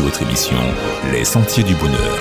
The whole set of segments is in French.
Votre émission Les Sentiers du Bonheur.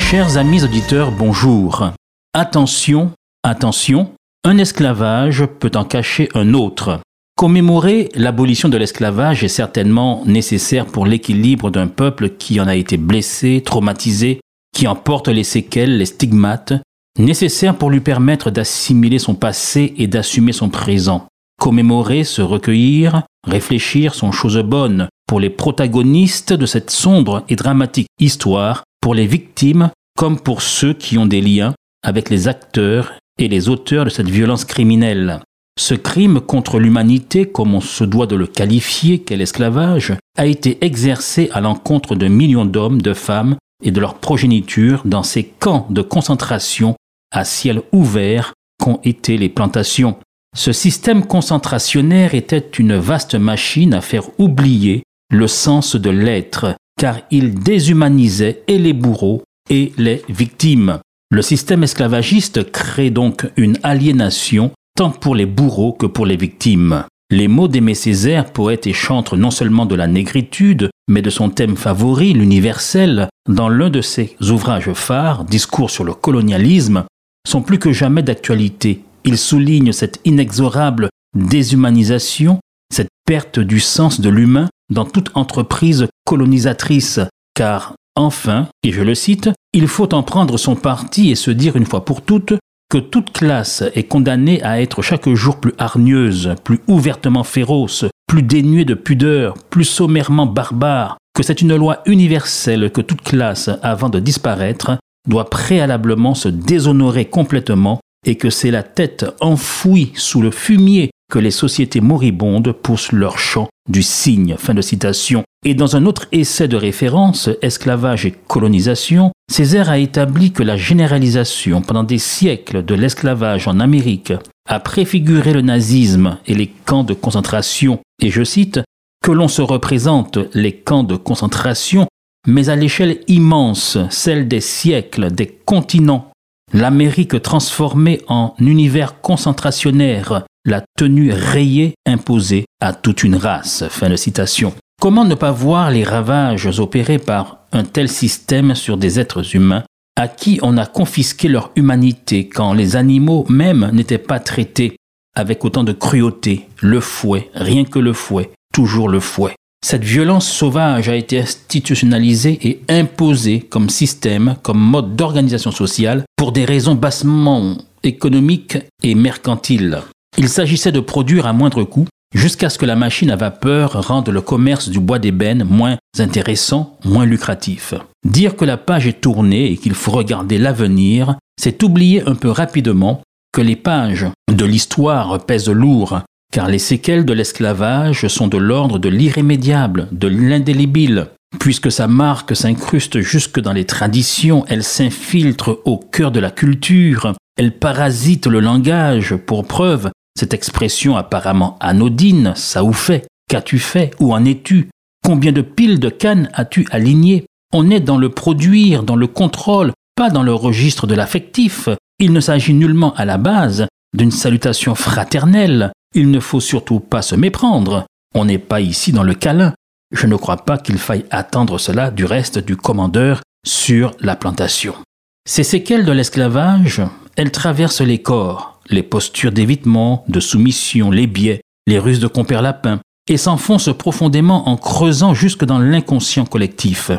Chers amis auditeurs, bonjour. Attention, attention, un esclavage peut en cacher un autre. Commémorer l'abolition de l'esclavage est certainement nécessaire pour l'équilibre d'un peuple qui en a été blessé, traumatisé, qui en porte les séquelles, les stigmates, nécessaire pour lui permettre d'assimiler son passé et d'assumer son présent. Commémorer, se recueillir, réfléchir sont choses bonnes pour les protagonistes de cette sombre et dramatique histoire, pour les victimes comme pour ceux qui ont des liens avec les acteurs et les auteurs de cette violence criminelle. Ce crime contre l'humanité, comme on se doit de le qualifier, qu'est l'esclavage, a été exercé à l'encontre de millions d'hommes, de femmes et de leur progéniture dans ces camps de concentration à ciel ouvert qu'ont été les plantations. Ce système concentrationnaire était une vaste machine à faire oublier le sens de l'être, car il déshumanisait et les bourreaux et les victimes. Le système esclavagiste crée donc une aliénation tant pour les bourreaux que pour les victimes. Les mots d'Aimé Césaire, poète et chantre non seulement de la négritude, mais de son thème favori, l'universel, dans l'un de ses ouvrages phares, Discours sur le colonialisme, sont plus que jamais d'actualité. Ils soulignent cette inexorable déshumanisation, cette perte du sens de l'humain dans toute entreprise colonisatrice, car enfin, et je le cite, il faut en prendre son parti et se dire une fois pour toutes que toute classe est condamnée à être chaque jour plus hargneuse, plus ouvertement féroce, plus dénuée de pudeur, plus sommairement barbare, que c'est une loi universelle que toute classe, avant de disparaître, doit préalablement se déshonorer complètement et que c'est la tête enfouie sous le fumier que les sociétés moribondes poussent leur chant du cygne. Fin de citation. Et dans un autre essai de référence, Esclavage et colonisation, Césaire a établi que la généralisation pendant des siècles de l'esclavage en Amérique a préfiguré le nazisme et les camps de concentration, et je cite, que l'on se représente les camps de concentration, mais à l'échelle immense, celle des siècles, des continents, l'Amérique transformée en univers concentrationnaire, la tenue rayée imposée à toute une race. Fin de citation. Comment ne pas voir les ravages opérés par un tel système sur des êtres humains à qui on a confisqué leur humanité quand les animaux même n'étaient pas traités avec autant de cruauté, le fouet, rien que le fouet, toujours le fouet. Cette violence sauvage a été institutionnalisée et imposée comme système, comme mode d'organisation sociale, pour des raisons bassement économiques et mercantiles. Il s'agissait de produire à moindre coût, jusqu'à ce que la machine à vapeur rende le commerce du bois d'ébène moins intéressant, moins lucratif. Dire que la page est tournée et qu'il faut regarder l'avenir, c'est oublier un peu rapidement que les pages de l'histoire pèsent lourd, car les séquelles de l'esclavage sont de l'ordre de l'irrémédiable, de l'indélébile. Puisque sa marque s'incruste jusque dans les traditions, elle s'infiltre au cœur de la culture, elle parasite le langage, pour preuve, cette expression apparemment anodine, ça ou fait, qu'as-tu fait, où en es-tu, combien de piles de cannes as-tu alignées? On est dans le produire, dans le contrôle, pas dans le registre de l'affectif. Il ne s'agit nullement à la base d'une salutation fraternelle. Il ne faut surtout pas se méprendre. On n'est pas ici dans le câlin. Je ne crois pas qu'il faille attendre cela du reste du commandeur sur la plantation. Ces séquelles de l'esclavage, elles traversent les corps, les postures d'évitement, de soumission, les biais, les ruses de compère lapin, et s'enfoncent profondément en creusant jusque dans l'inconscient collectif.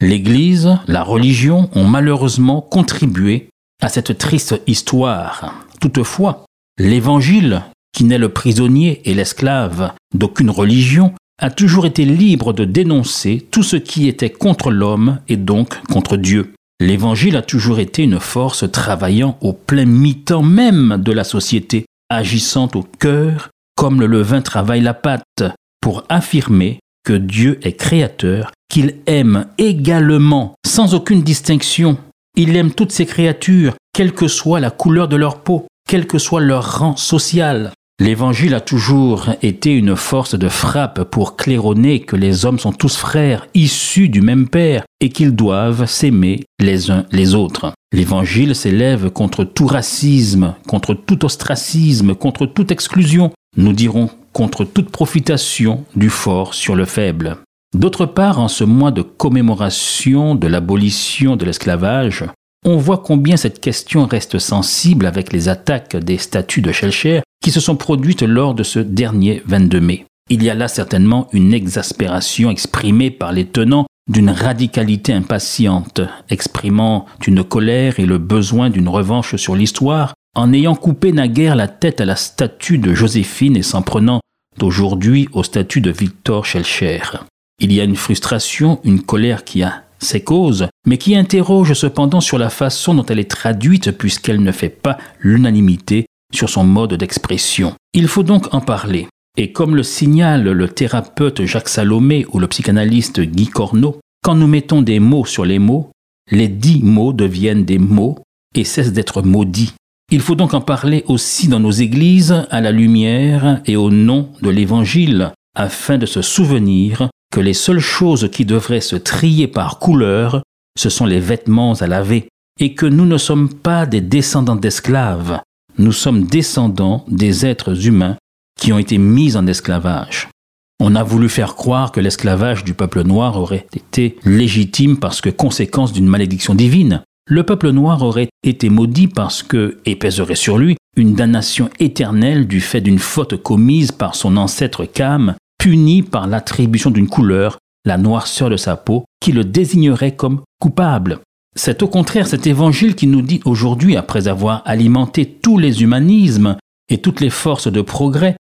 L'Église, la religion ont malheureusement contribué à cette triste histoire. Toutefois, l'Évangile, qui n'est le prisonnier et l'esclave d'aucune religion, a toujours été libre de dénoncer tout ce qui était contre l'homme et donc contre Dieu. L'Évangile a toujours été une force travaillant au plein mi-temps même de la société, agissant au cœur comme le levain travaille la pâte, pour affirmer que Dieu est créateur, qu'il aime également, sans aucune distinction. Il aime toutes ses créatures, quelle que soit la couleur de leur peau, quel que soit leur rang social. L'Évangile a toujours été une force de frappe pour claironner que les hommes sont tous frères, issus du même Père, et qu'ils doivent s'aimer les uns les autres. L'Évangile s'élève contre tout racisme, contre tout ostracisme, contre toute exclusion. Nous dirons contre toute profitation du fort sur le faible. D'autre part, en ce mois de commémoration de l'abolition de l'esclavage, on voit combien cette question reste sensible avec les attaques des statuts de Schellcher qui se sont produites lors de ce dernier 22 mai. Il y a là certainement une exaspération exprimée par les tenants d'une radicalité impatiente, exprimant une colère et le besoin d'une revanche sur l'histoire, en ayant coupé naguère la tête à la statue de Joséphine et s'en prenant d'aujourd'hui au statut de Victor Schellcher. Il y a une frustration, une colère qui a ses causes, mais qui interroge cependant sur la façon dont elle est traduite puisqu'elle ne fait pas l'unanimité sur son mode d'expression. Il faut donc en parler. Et comme le signale le thérapeute Jacques Salomé ou le psychanalyste Guy Corneau, quand nous mettons des mots sur les mots, les dix mots deviennent des mots et cessent d'être maudits. Il faut donc en parler aussi dans nos églises à la lumière et au nom de l'Évangile, afin de se souvenir que les seules choses qui devraient se trier par couleur, ce sont les vêtements à laver, et que nous ne sommes pas des descendants d'esclaves, nous sommes descendants des êtres humains qui ont été mis en esclavage. On a voulu faire croire que l'esclavage du peuple noir aurait été légitime parce que conséquence d'une malédiction divine. Le peuple noir aurait été maudit parce que, et pèserait sur lui, une damnation éternelle du fait d'une faute commise par son ancêtre Cam, puni par l'attribution d'une couleur, la noirceur de sa peau, qui le désignerait comme coupable. C'est au contraire cet évangile qui nous dit aujourd'hui, après avoir alimenté tous les humanismes et toutes les forces de progrès,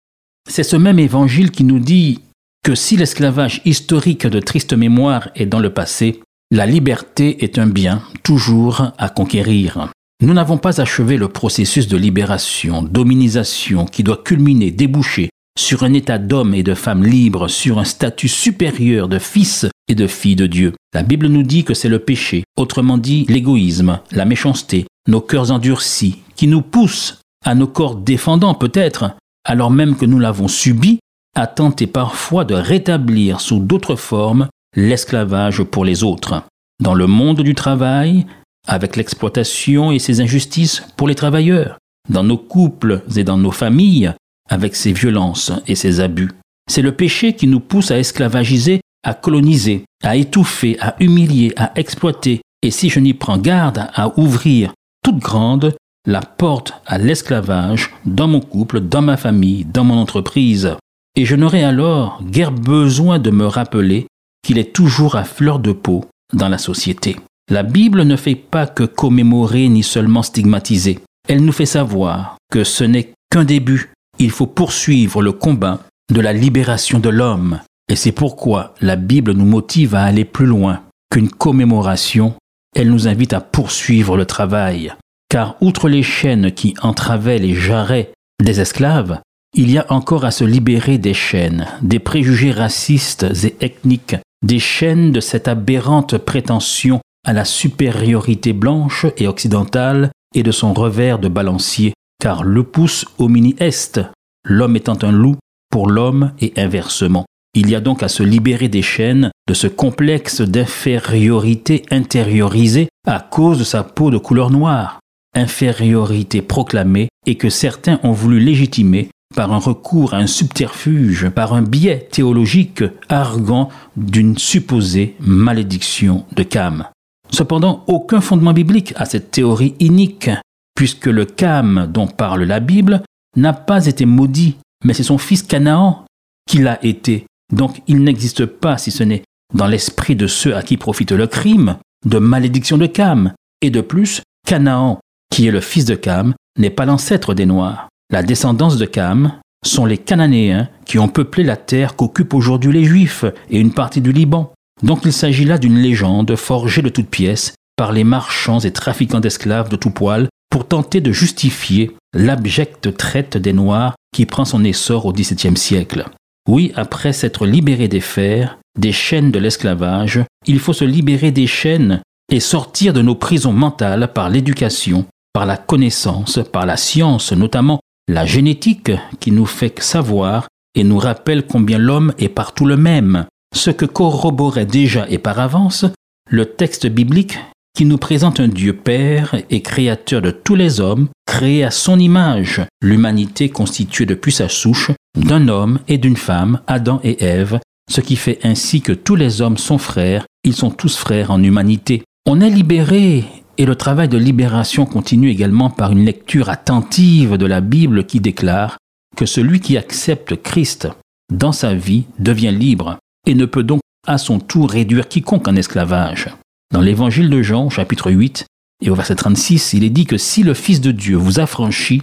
c'est ce même évangile qui nous dit que si l'esclavage historique de triste mémoire est dans le passé, la liberté est un bien toujours à conquérir. Nous n'avons pas achevé le processus de libération, d'hominisation qui doit culminer, déboucher sur un état d'homme et de femme libres, sur un statut supérieur de fils et de filles de Dieu. La Bible nous dit que c'est le péché, autrement dit l'égoïsme, la méchanceté, nos cœurs endurcis, qui nous poussent à nos corps défendants peut-être, alors même que nous l'avons subi, à tenter parfois de rétablir sous d'autres formes l'esclavage pour les autres. Dans le monde du travail, avec l'exploitation et ses injustices pour les travailleurs, dans nos couples et dans nos familles, avec ses violences et ses abus. C'est le péché qui nous pousse à esclavagiser, à coloniser, à étouffer, à humilier, à exploiter, et si je n'y prends garde, à ouvrir toute grande la porte à l'esclavage dans mon couple, dans ma famille, dans mon entreprise. Et je n'aurai alors guère besoin de me rappeler qu'il est toujours à fleur de peau dans la société. La Bible ne fait pas que commémorer ni seulement stigmatiser. Elle nous fait savoir que ce n'est qu'un début il faut poursuivre le combat de la libération de l'homme. Et c'est pourquoi la Bible nous motive à aller plus loin qu'une commémoration. Elle nous invite à poursuivre le travail. Car outre les chaînes qui entravaient les jarrets des esclaves, il y a encore à se libérer des chaînes, des préjugés racistes et ethniques, des chaînes de cette aberrante prétention à la supériorité blanche et occidentale et de son revers de balancier car le pouce homini est, l'homme étant un loup pour l'homme et inversement. Il y a donc à se libérer des chaînes de ce complexe d'infériorité intériorisée à cause de sa peau de couleur noire, infériorité proclamée et que certains ont voulu légitimer par un recours à un subterfuge, par un biais théologique arguant d'une supposée malédiction de Cam. Cependant, aucun fondement biblique à cette théorie inique puisque le Cam dont parle la Bible n'a pas été maudit, mais c'est son fils Canaan qui l'a été. Donc il n'existe pas, si ce n'est dans l'esprit de ceux à qui profite le crime, de malédiction de Cam. Et de plus, Canaan, qui est le fils de Cam, n'est pas l'ancêtre des Noirs. La descendance de Cam sont les Cananéens qui ont peuplé la terre qu'occupent aujourd'hui les Juifs et une partie du Liban. Donc il s'agit là d'une légende forgée de toutes pièces par les marchands et trafiquants d'esclaves de tout poil pour tenter de justifier l'abjecte traite des Noirs qui prend son essor au XVIIe siècle. Oui, après s'être libéré des fers, des chaînes de l'esclavage, il faut se libérer des chaînes et sortir de nos prisons mentales par l'éducation, par la connaissance, par la science, notamment la génétique qui nous fait savoir et nous rappelle combien l'homme est partout le même, ce que corroborait déjà et par avance le texte biblique qui nous présente un Dieu Père et Créateur de tous les hommes, créé à son image, l'humanité constituée depuis sa souche d'un homme et d'une femme, Adam et Ève, ce qui fait ainsi que tous les hommes sont frères, ils sont tous frères en humanité. On est libéré et le travail de libération continue également par une lecture attentive de la Bible qui déclare que celui qui accepte Christ dans sa vie devient libre et ne peut donc à son tour réduire quiconque en esclavage. Dans l'évangile de Jean, chapitre 8, et au verset 36, il est dit que si le Fils de Dieu vous affranchit,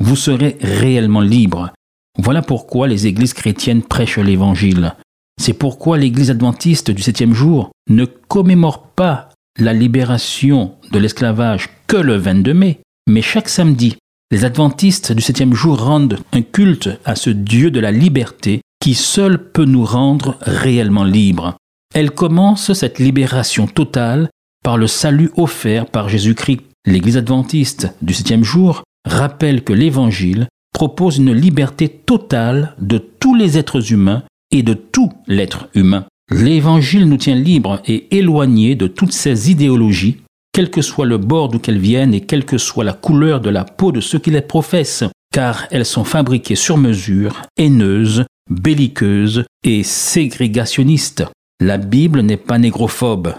vous serez réellement libre. Voilà pourquoi les églises chrétiennes prêchent l'évangile. C'est pourquoi l'église adventiste du septième jour ne commémore pas la libération de l'esclavage que le 22 mai, mais chaque samedi, les adventistes du septième jour rendent un culte à ce Dieu de la liberté qui seul peut nous rendre réellement libres. Elle commence cette libération totale par le salut offert par Jésus-Christ. L'Église adventiste du septième jour rappelle que l'Évangile propose une liberté totale de tous les êtres humains et de tout l'être humain. L'Évangile nous tient libres et éloignés de toutes ces idéologies, quel que soit le bord d'où qu'elles viennent et quelle que soit la couleur de la peau de ceux qui les professent, car elles sont fabriquées sur mesure, haineuses, belliqueuses et ségrégationnistes. La Bible n'est pas négrophobe.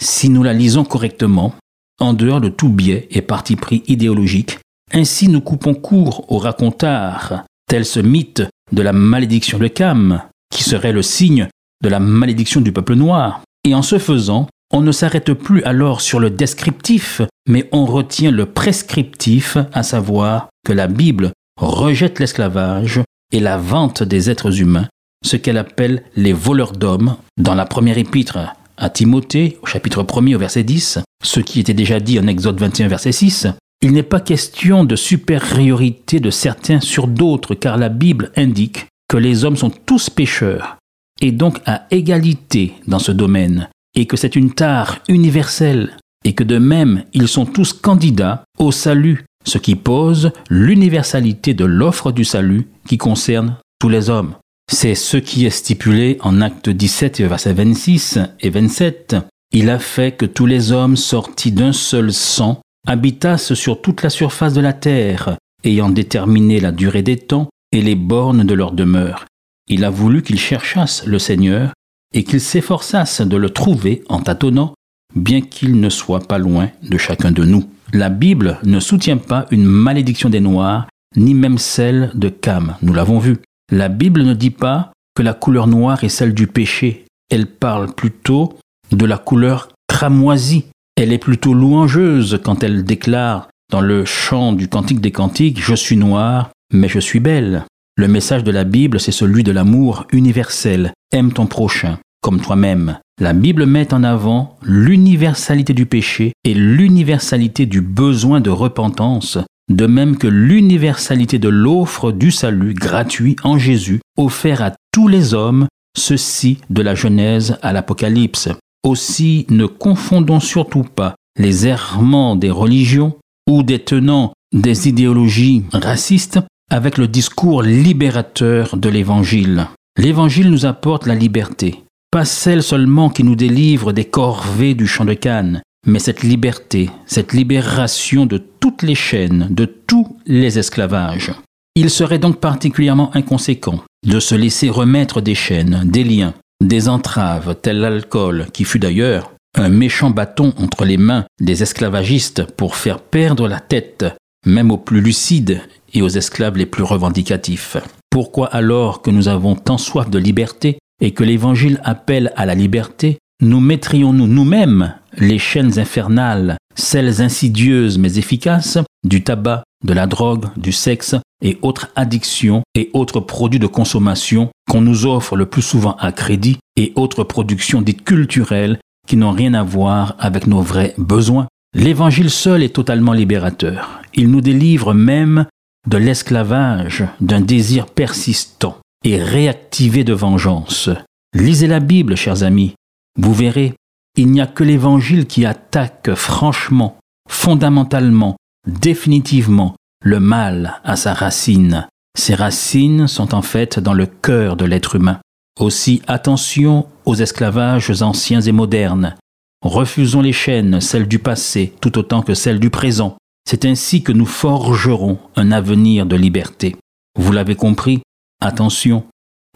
Si nous la lisons correctement, en dehors de tout biais et parti pris idéologique, ainsi nous coupons court au racontard, tel ce mythe de la malédiction de Cam, qui serait le signe de la malédiction du peuple noir. Et en ce faisant, on ne s'arrête plus alors sur le descriptif, mais on retient le prescriptif, à savoir que la Bible rejette l'esclavage et la vente des êtres humains, ce qu'elle appelle les voleurs d'hommes, dans la première épître à Timothée, au chapitre 1 au verset 10, ce qui était déjà dit en Exode 21 verset 6, il n'est pas question de supériorité de certains sur d'autres, car la Bible indique que les hommes sont tous pécheurs, et donc à égalité dans ce domaine, et que c'est une tare universelle, et que de même ils sont tous candidats au salut, ce qui pose l'universalité de l'offre du salut qui concerne tous les hommes. C'est ce qui est stipulé en acte 17, versets 26 et 27. Il a fait que tous les hommes sortis d'un seul sang habitassent sur toute la surface de la terre, ayant déterminé la durée des temps et les bornes de leur demeure. Il a voulu qu'ils cherchassent le Seigneur et qu'ils s'efforçassent de le trouver en tâtonnant, bien qu'il ne soit pas loin de chacun de nous. La Bible ne soutient pas une malédiction des Noirs, ni même celle de Cam, nous l'avons vu. La Bible ne dit pas que la couleur noire est celle du péché. Elle parle plutôt de la couleur cramoisie. Elle est plutôt louangeuse quand elle déclare dans le chant du Cantique des Cantiques Je suis noir, mais je suis belle. Le message de la Bible, c'est celui de l'amour universel. Aime ton prochain comme toi-même. La Bible met en avant l'universalité du péché et l'universalité du besoin de repentance de même que l'universalité de l'offre du salut gratuit en Jésus, offert à tous les hommes, ceci de la Genèse à l'Apocalypse. Aussi ne confondons surtout pas les errements des religions ou des tenants des idéologies racistes avec le discours libérateur de l'Évangile. L'Évangile nous apporte la liberté, pas celle seulement qui nous délivre des corvées du champ de Cannes, mais cette liberté, cette libération de toutes les chaînes, de tous les esclavages. Il serait donc particulièrement inconséquent de se laisser remettre des chaînes, des liens, des entraves, tel l'alcool, qui fut d'ailleurs un méchant bâton entre les mains des esclavagistes pour faire perdre la tête, même aux plus lucides et aux esclaves les plus revendicatifs. Pourquoi alors que nous avons tant soif de liberté et que l'Évangile appelle à la liberté, nous mettrions-nous nous-mêmes les chaînes infernales, celles insidieuses mais efficaces, du tabac, de la drogue, du sexe et autres addictions et autres produits de consommation qu'on nous offre le plus souvent à crédit et autres productions dites culturelles qui n'ont rien à voir avec nos vrais besoins. L'évangile seul est totalement libérateur. Il nous délivre même de l'esclavage d'un désir persistant et réactivé de vengeance. Lisez la Bible, chers amis. Vous verrez, il n'y a que l'Évangile qui attaque franchement, fondamentalement, définitivement le mal à sa racine. Ces racines sont en fait dans le cœur de l'être humain. Aussi attention aux esclavages anciens et modernes. Refusons les chaînes, celles du passé, tout autant que celles du présent. C'est ainsi que nous forgerons un avenir de liberté. Vous l'avez compris? Attention,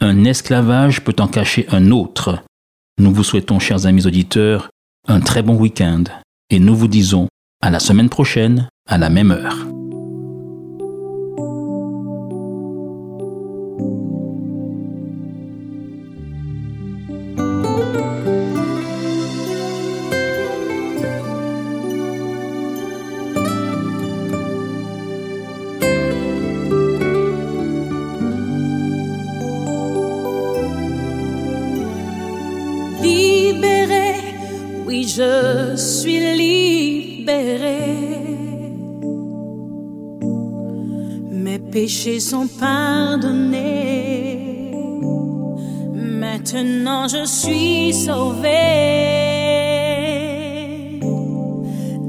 un esclavage peut en cacher un autre. Nous vous souhaitons, chers amis auditeurs, un très bon week-end et nous vous disons à la semaine prochaine à la même heure. péchés sont pardonnés. Maintenant je suis sauvé.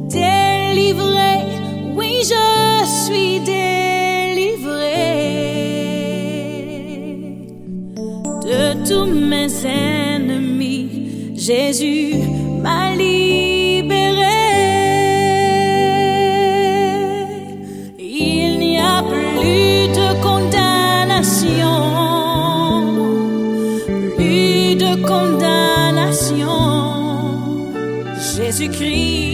Délivré, oui je suis délivré. De tous mes ennemis, Jésus m'a livré. tu cries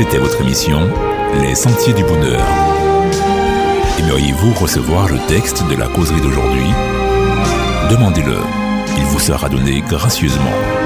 C'était votre émission Les Sentiers du Bonheur. Aimeriez-vous recevoir le texte de la causerie d'aujourd'hui? Demandez-le. Il vous sera donné gracieusement.